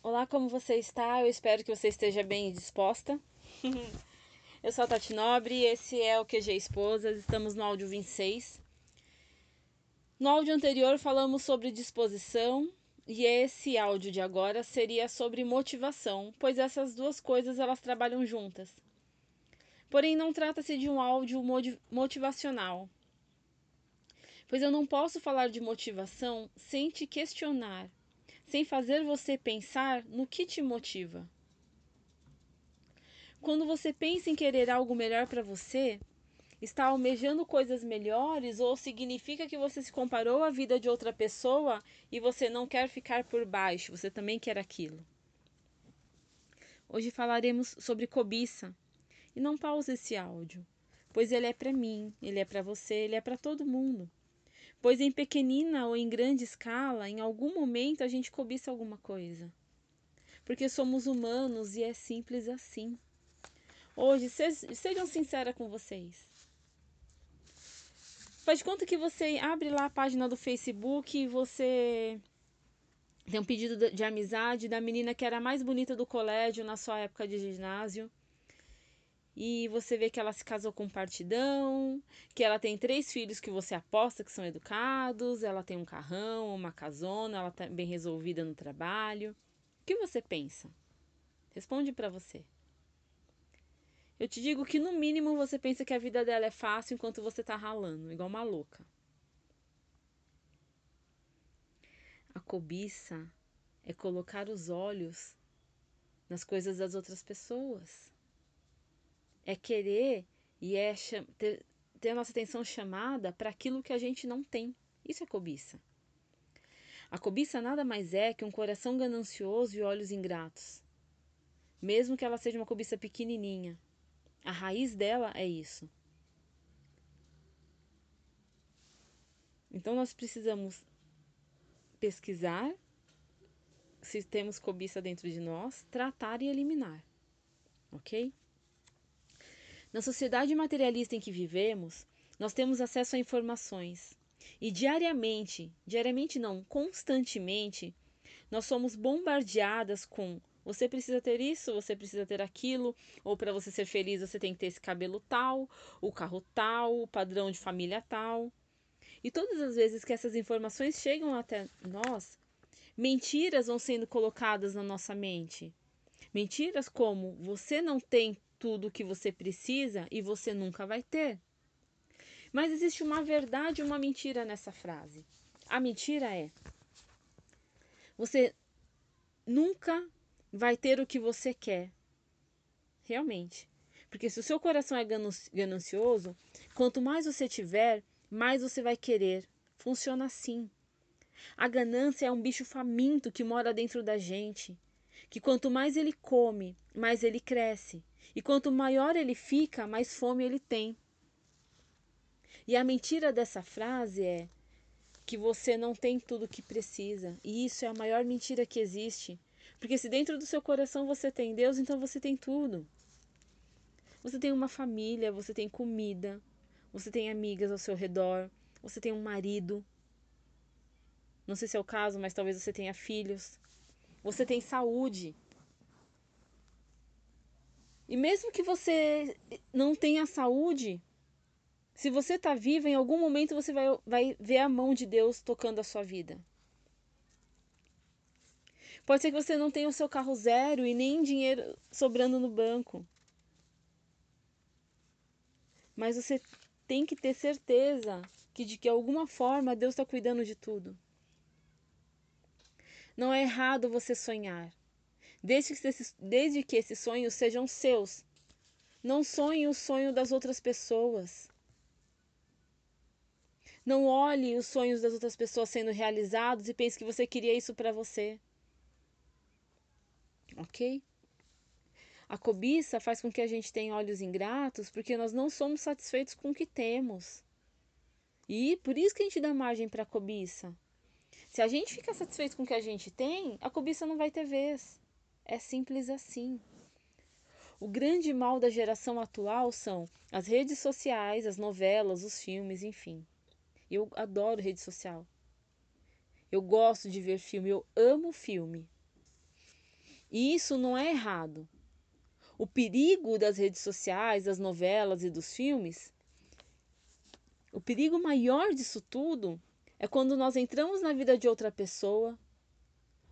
Olá, como você está? Eu espero que você esteja bem disposta. Eu sou a Tati Nobre, esse é o QG Esposas, estamos no áudio 26. No áudio anterior falamos sobre disposição e esse áudio de agora seria sobre motivação, pois essas duas coisas elas trabalham juntas. Porém, não trata-se de um áudio motivacional, pois eu não posso falar de motivação sem te questionar sem fazer você pensar no que te motiva. Quando você pensa em querer algo melhor para você, está almejando coisas melhores ou significa que você se comparou à vida de outra pessoa e você não quer ficar por baixo, você também quer aquilo. Hoje falaremos sobre cobiça. E não pause esse áudio, pois ele é para mim, ele é para você, ele é para todo mundo pois em pequenina ou em grande escala, em algum momento a gente cobiça alguma coisa. Porque somos humanos e é simples assim. Hoje, sejam sinceras com vocês. Faz conta que você abre lá a página do Facebook e você tem um pedido de amizade da menina que era a mais bonita do colégio na sua época de ginásio e você vê que ela se casou com um partidão, que ela tem três filhos que você aposta que são educados, ela tem um carrão, uma casona, ela tá bem resolvida no trabalho. O que você pensa? Responde para você. Eu te digo que no mínimo você pensa que a vida dela é fácil enquanto você tá ralando, igual uma louca. A cobiça é colocar os olhos nas coisas das outras pessoas é querer e é ter, ter a nossa atenção chamada para aquilo que a gente não tem. Isso é cobiça. A cobiça nada mais é que um coração ganancioso e olhos ingratos. Mesmo que ela seja uma cobiça pequenininha, a raiz dela é isso. Então nós precisamos pesquisar se temos cobiça dentro de nós, tratar e eliminar. OK? Na sociedade materialista em que vivemos, nós temos acesso a informações e diariamente, diariamente não, constantemente, nós somos bombardeadas com você precisa ter isso, você precisa ter aquilo, ou para você ser feliz você tem que ter esse cabelo tal, o carro tal, o padrão de família tal. E todas as vezes que essas informações chegam até nós, mentiras vão sendo colocadas na nossa mente. Mentiras como você não tem tudo o que você precisa e você nunca vai ter. Mas existe uma verdade e uma mentira nessa frase. A mentira é: você nunca vai ter o que você quer. Realmente. Porque se o seu coração é ganancioso, quanto mais você tiver, mais você vai querer. Funciona assim. A ganância é um bicho faminto que mora dentro da gente, que quanto mais ele come, mais ele cresce. E quanto maior ele fica, mais fome ele tem. E a mentira dessa frase é que você não tem tudo o que precisa. E isso é a maior mentira que existe. Porque se dentro do seu coração você tem Deus, então você tem tudo. Você tem uma família, você tem comida, você tem amigas ao seu redor, você tem um marido. Não sei se é o caso, mas talvez você tenha filhos. Você tem saúde. E mesmo que você não tenha saúde, se você está viva, em algum momento você vai, vai ver a mão de Deus tocando a sua vida. Pode ser que você não tenha o seu carro zero e nem dinheiro sobrando no banco. Mas você tem que ter certeza que de que alguma forma Deus está cuidando de tudo. Não é errado você sonhar desde que, esses, desde que esses sonhos sejam seus. Não sonhe o sonho das outras pessoas. Não olhe os sonhos das outras pessoas sendo realizados e pense que você queria isso para você. Ok? A cobiça faz com que a gente tenha olhos ingratos porque nós não somos satisfeitos com o que temos. E por isso que a gente dá margem para a cobiça. Se a gente fica satisfeito com o que a gente tem, a cobiça não vai ter vez. É simples assim. O grande mal da geração atual são as redes sociais, as novelas, os filmes, enfim. Eu adoro rede social. Eu gosto de ver filme, eu amo filme. E isso não é errado. O perigo das redes sociais, das novelas e dos filmes, o perigo maior disso tudo é quando nós entramos na vida de outra pessoa,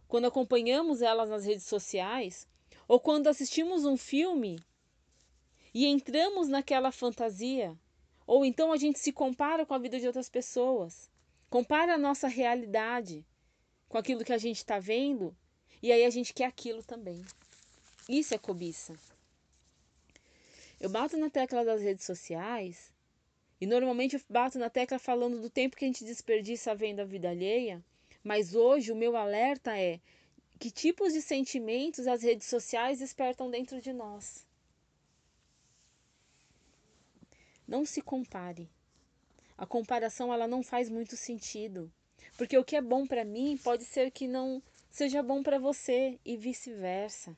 quando acompanhamos elas nas redes sociais, ou quando assistimos um filme e entramos naquela fantasia, ou então a gente se compara com a vida de outras pessoas, compara a nossa realidade com aquilo que a gente está vendo, e aí a gente quer aquilo também. Isso é cobiça. Eu bato na tecla das redes sociais e normalmente eu bato na tecla falando do tempo que a gente desperdiça vendo a vida alheia, mas hoje o meu alerta é que tipos de sentimentos as redes sociais despertam dentro de nós. Não se compare. A comparação ela não faz muito sentido, porque o que é bom para mim pode ser que não seja bom para você e vice-versa.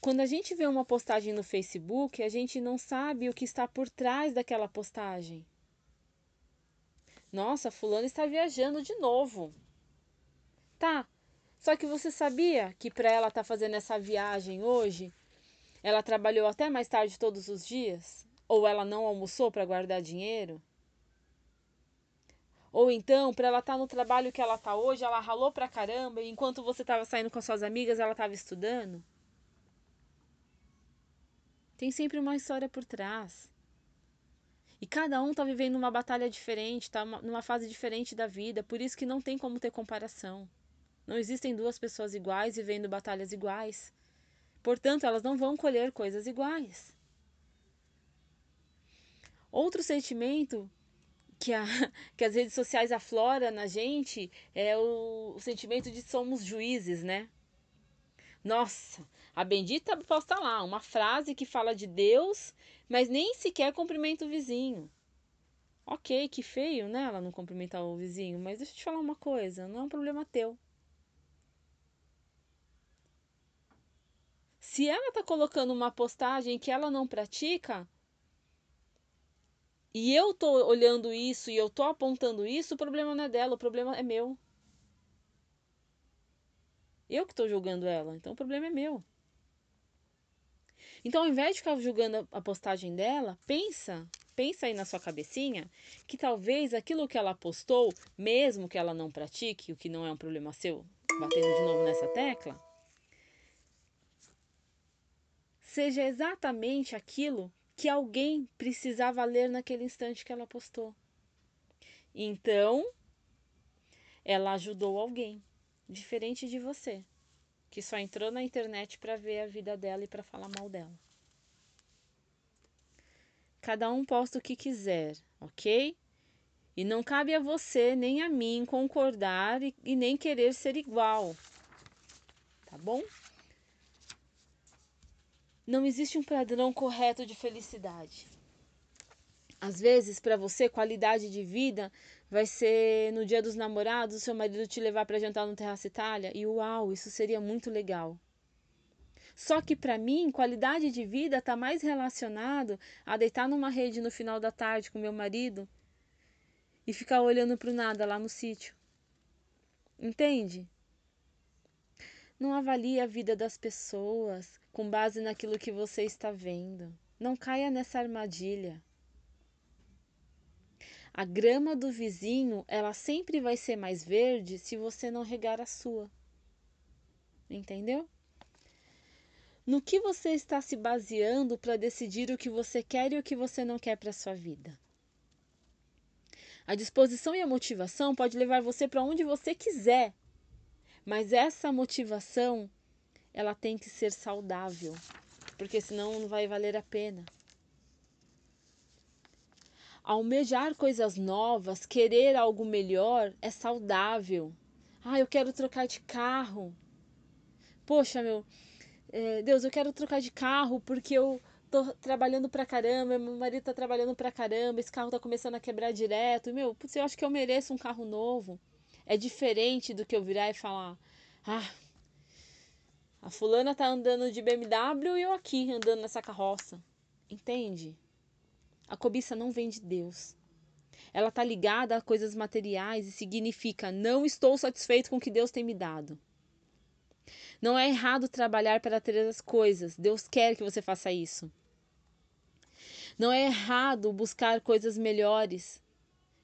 Quando a gente vê uma postagem no Facebook, a gente não sabe o que está por trás daquela postagem. Nossa, fulano está viajando de novo. Tá. Só que você sabia que para ela estar tá fazendo essa viagem hoje, ela trabalhou até mais tarde todos os dias? Ou ela não almoçou para guardar dinheiro? Ou então, para ela estar tá no trabalho que ela está hoje, ela ralou pra caramba e enquanto você estava saindo com suas amigas, ela estava estudando? Tem sempre uma história por trás. E cada um está vivendo uma batalha diferente, está numa fase diferente da vida, por isso que não tem como ter comparação. Não existem duas pessoas iguais vivendo batalhas iguais. Portanto, elas não vão colher coisas iguais. Outro sentimento que, a, que as redes sociais afloram na gente é o, o sentimento de somos juízes, né? Nossa, a bendita posta lá, uma frase que fala de Deus, mas nem sequer cumprimenta o vizinho. Ok, que feio, né? Ela não cumprimentar o vizinho, mas deixa eu te falar uma coisa: não é um problema teu. Se ela tá colocando uma postagem que ela não pratica, e eu tô olhando isso e eu tô apontando isso, o problema não é dela, o problema é meu. Eu que estou julgando ela, então o problema é meu. Então, ao invés de ficar julgando a postagem dela, pensa, pensa aí na sua cabecinha que talvez aquilo que ela postou, mesmo que ela não pratique, o que não é um problema seu, batendo de novo nessa tecla, seja exatamente aquilo que alguém precisava ler naquele instante que ela postou. Então, ela ajudou alguém, diferente de você que só entrou na internet para ver a vida dela e para falar mal dela. Cada um posta o que quiser, ok? E não cabe a você nem a mim concordar e, e nem querer ser igual. Tá bom? Não existe um padrão correto de felicidade. Às vezes, para você, qualidade de vida vai ser no dia dos namorados, seu marido te levar para jantar no Terraço Itália. E uau, isso seria muito legal. Só que para mim, qualidade de vida está mais relacionado a deitar numa rede no final da tarde com meu marido e ficar olhando para o nada lá no sítio. Entende? Não avalie a vida das pessoas com base naquilo que você está vendo. Não caia nessa armadilha. A grama do vizinho, ela sempre vai ser mais verde se você não regar a sua. Entendeu? No que você está se baseando para decidir o que você quer e o que você não quer para sua vida? A disposição e a motivação pode levar você para onde você quiser, mas essa motivação ela tem que ser saudável, porque senão não vai valer a pena almejar coisas novas, querer algo melhor é saudável. Ah, eu quero trocar de carro. Poxa, meu, é, Deus, eu quero trocar de carro porque eu tô trabalhando pra caramba, meu marido tá trabalhando pra caramba, esse carro tá começando a quebrar direto. Meu, putz, eu acho que eu mereço um carro novo. É diferente do que eu virar e falar: ah, a fulana tá andando de BMW e eu aqui andando nessa carroça. Entende? A cobiça não vem de Deus. Ela está ligada a coisas materiais e significa não estou satisfeito com o que Deus tem me dado. Não é errado trabalhar para ter as coisas. Deus quer que você faça isso. Não é errado buscar coisas melhores,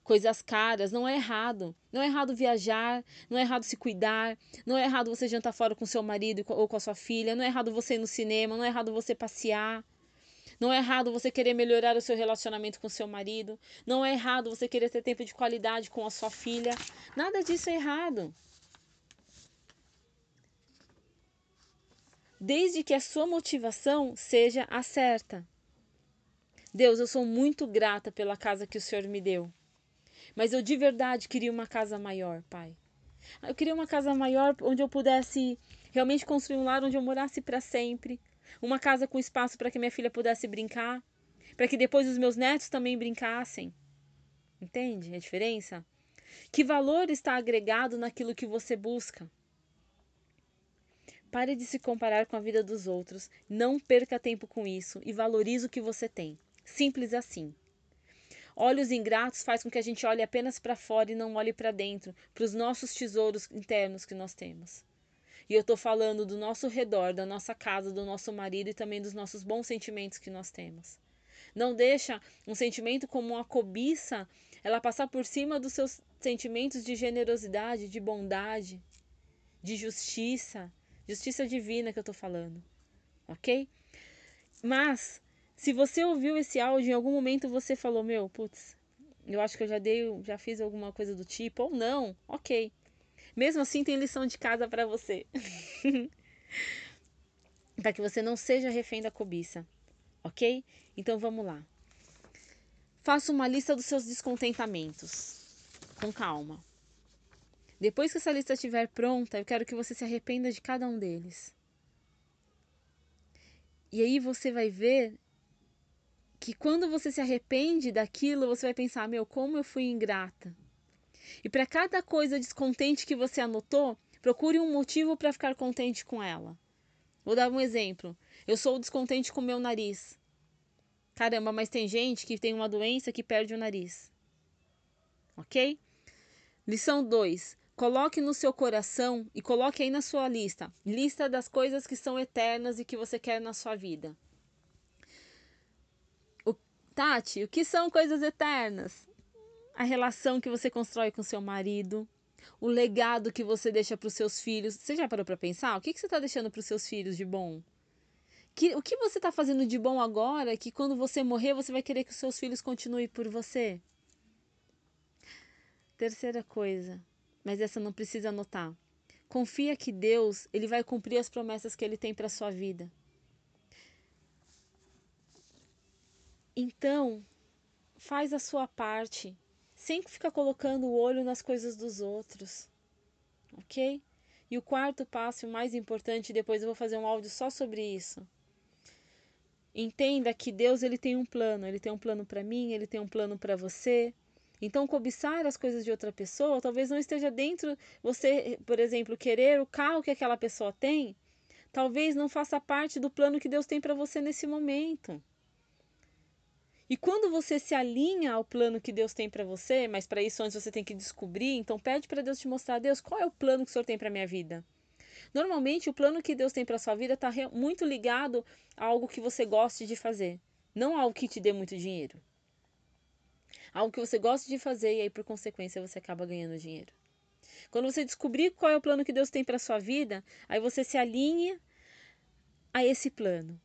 coisas caras. Não é errado. Não é errado viajar. Não é errado se cuidar. Não é errado você jantar fora com seu marido ou com a sua filha. Não é errado você ir no cinema. Não é errado você passear. Não é errado você querer melhorar o seu relacionamento com seu marido. Não é errado você querer ter tempo de qualidade com a sua filha. Nada disso é errado. desde que a sua motivação seja a certa. Deus, eu sou muito grata pela casa que o Senhor me deu. Mas eu de verdade queria uma casa maior, Pai. Eu queria uma casa maior onde eu pudesse realmente construir um lar onde eu morasse para sempre. Uma casa com espaço para que minha filha pudesse brincar. Para que depois os meus netos também brincassem. Entende a diferença? Que valor está agregado naquilo que você busca? Pare de se comparar com a vida dos outros, não perca tempo com isso e valorize o que você tem. Simples assim. Olhos ingratos faz com que a gente olhe apenas para fora e não olhe para dentro, para os nossos tesouros internos que nós temos. E eu estou falando do nosso redor, da nossa casa, do nosso marido e também dos nossos bons sentimentos que nós temos. Não deixa um sentimento como uma cobiça ela passar por cima dos seus sentimentos de generosidade, de bondade, de justiça, Justiça divina que eu tô falando. Ok? Mas, se você ouviu esse áudio, em algum momento você falou, meu, putz, eu acho que eu já dei, já fiz alguma coisa do tipo, ou não, ok. Mesmo assim, tem lição de casa para você. para que você não seja refém da cobiça, ok? Então vamos lá. Faça uma lista dos seus descontentamentos, com calma. Depois que essa lista estiver pronta, eu quero que você se arrependa de cada um deles. E aí você vai ver que quando você se arrepende daquilo, você vai pensar: meu, como eu fui ingrata. E para cada coisa descontente que você anotou, procure um motivo para ficar contente com ela. Vou dar um exemplo. Eu sou descontente com meu nariz. Caramba, mas tem gente que tem uma doença que perde o nariz. Ok? Lição 2. Coloque no seu coração e coloque aí na sua lista, lista das coisas que são eternas e que você quer na sua vida. O, Tati, o que são coisas eternas? A relação que você constrói com seu marido, o legado que você deixa para os seus filhos. Você já parou para pensar? O que, que você está deixando para os seus filhos de bom? Que, o que você está fazendo de bom agora que quando você morrer você vai querer que os seus filhos continuem por você? Terceira coisa, mas essa não precisa anotar. Confia que Deus, ele vai cumprir as promessas que ele tem para sua vida. Então, faz a sua parte, sem ficar colocando o olho nas coisas dos outros. OK? E o quarto passo, o mais importante, depois eu vou fazer um áudio só sobre isso. Entenda que Deus ele tem um plano, ele tem um plano para mim, ele tem um plano para você. Então, cobiçar as coisas de outra pessoa talvez não esteja dentro. Você, por exemplo, querer o carro que aquela pessoa tem, talvez não faça parte do plano que Deus tem para você nesse momento. E quando você se alinha ao plano que Deus tem para você, mas para isso antes você tem que descobrir, então pede para Deus te mostrar, Deus, qual é o plano que o Senhor tem para minha vida? Normalmente o plano que Deus tem para sua vida está muito ligado a algo que você goste de fazer, não algo que te dê muito dinheiro algo que você gosta de fazer e aí por consequência você acaba ganhando dinheiro. Quando você descobrir qual é o plano que Deus tem para sua vida, aí você se alinha a esse plano.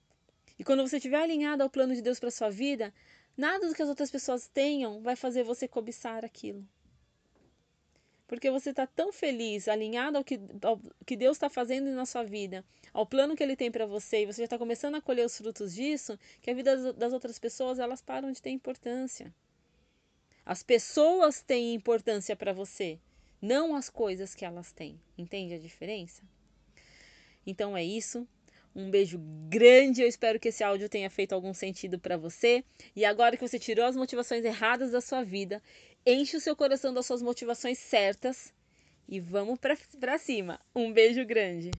E quando você estiver alinhado ao plano de Deus para sua vida, nada do que as outras pessoas tenham vai fazer você cobiçar aquilo. Porque você está tão feliz, alinhado ao que, ao que Deus está fazendo na sua vida, ao plano que Ele tem para você, e você já está começando a colher os frutos disso, que a vida das outras pessoas elas param de ter importância. As pessoas têm importância para você, não as coisas que elas têm. Entende a diferença? Então é isso. Um beijo grande. Eu espero que esse áudio tenha feito algum sentido para você. E agora que você tirou as motivações erradas da sua vida, enche o seu coração das suas motivações certas e vamos para cima. Um beijo grande.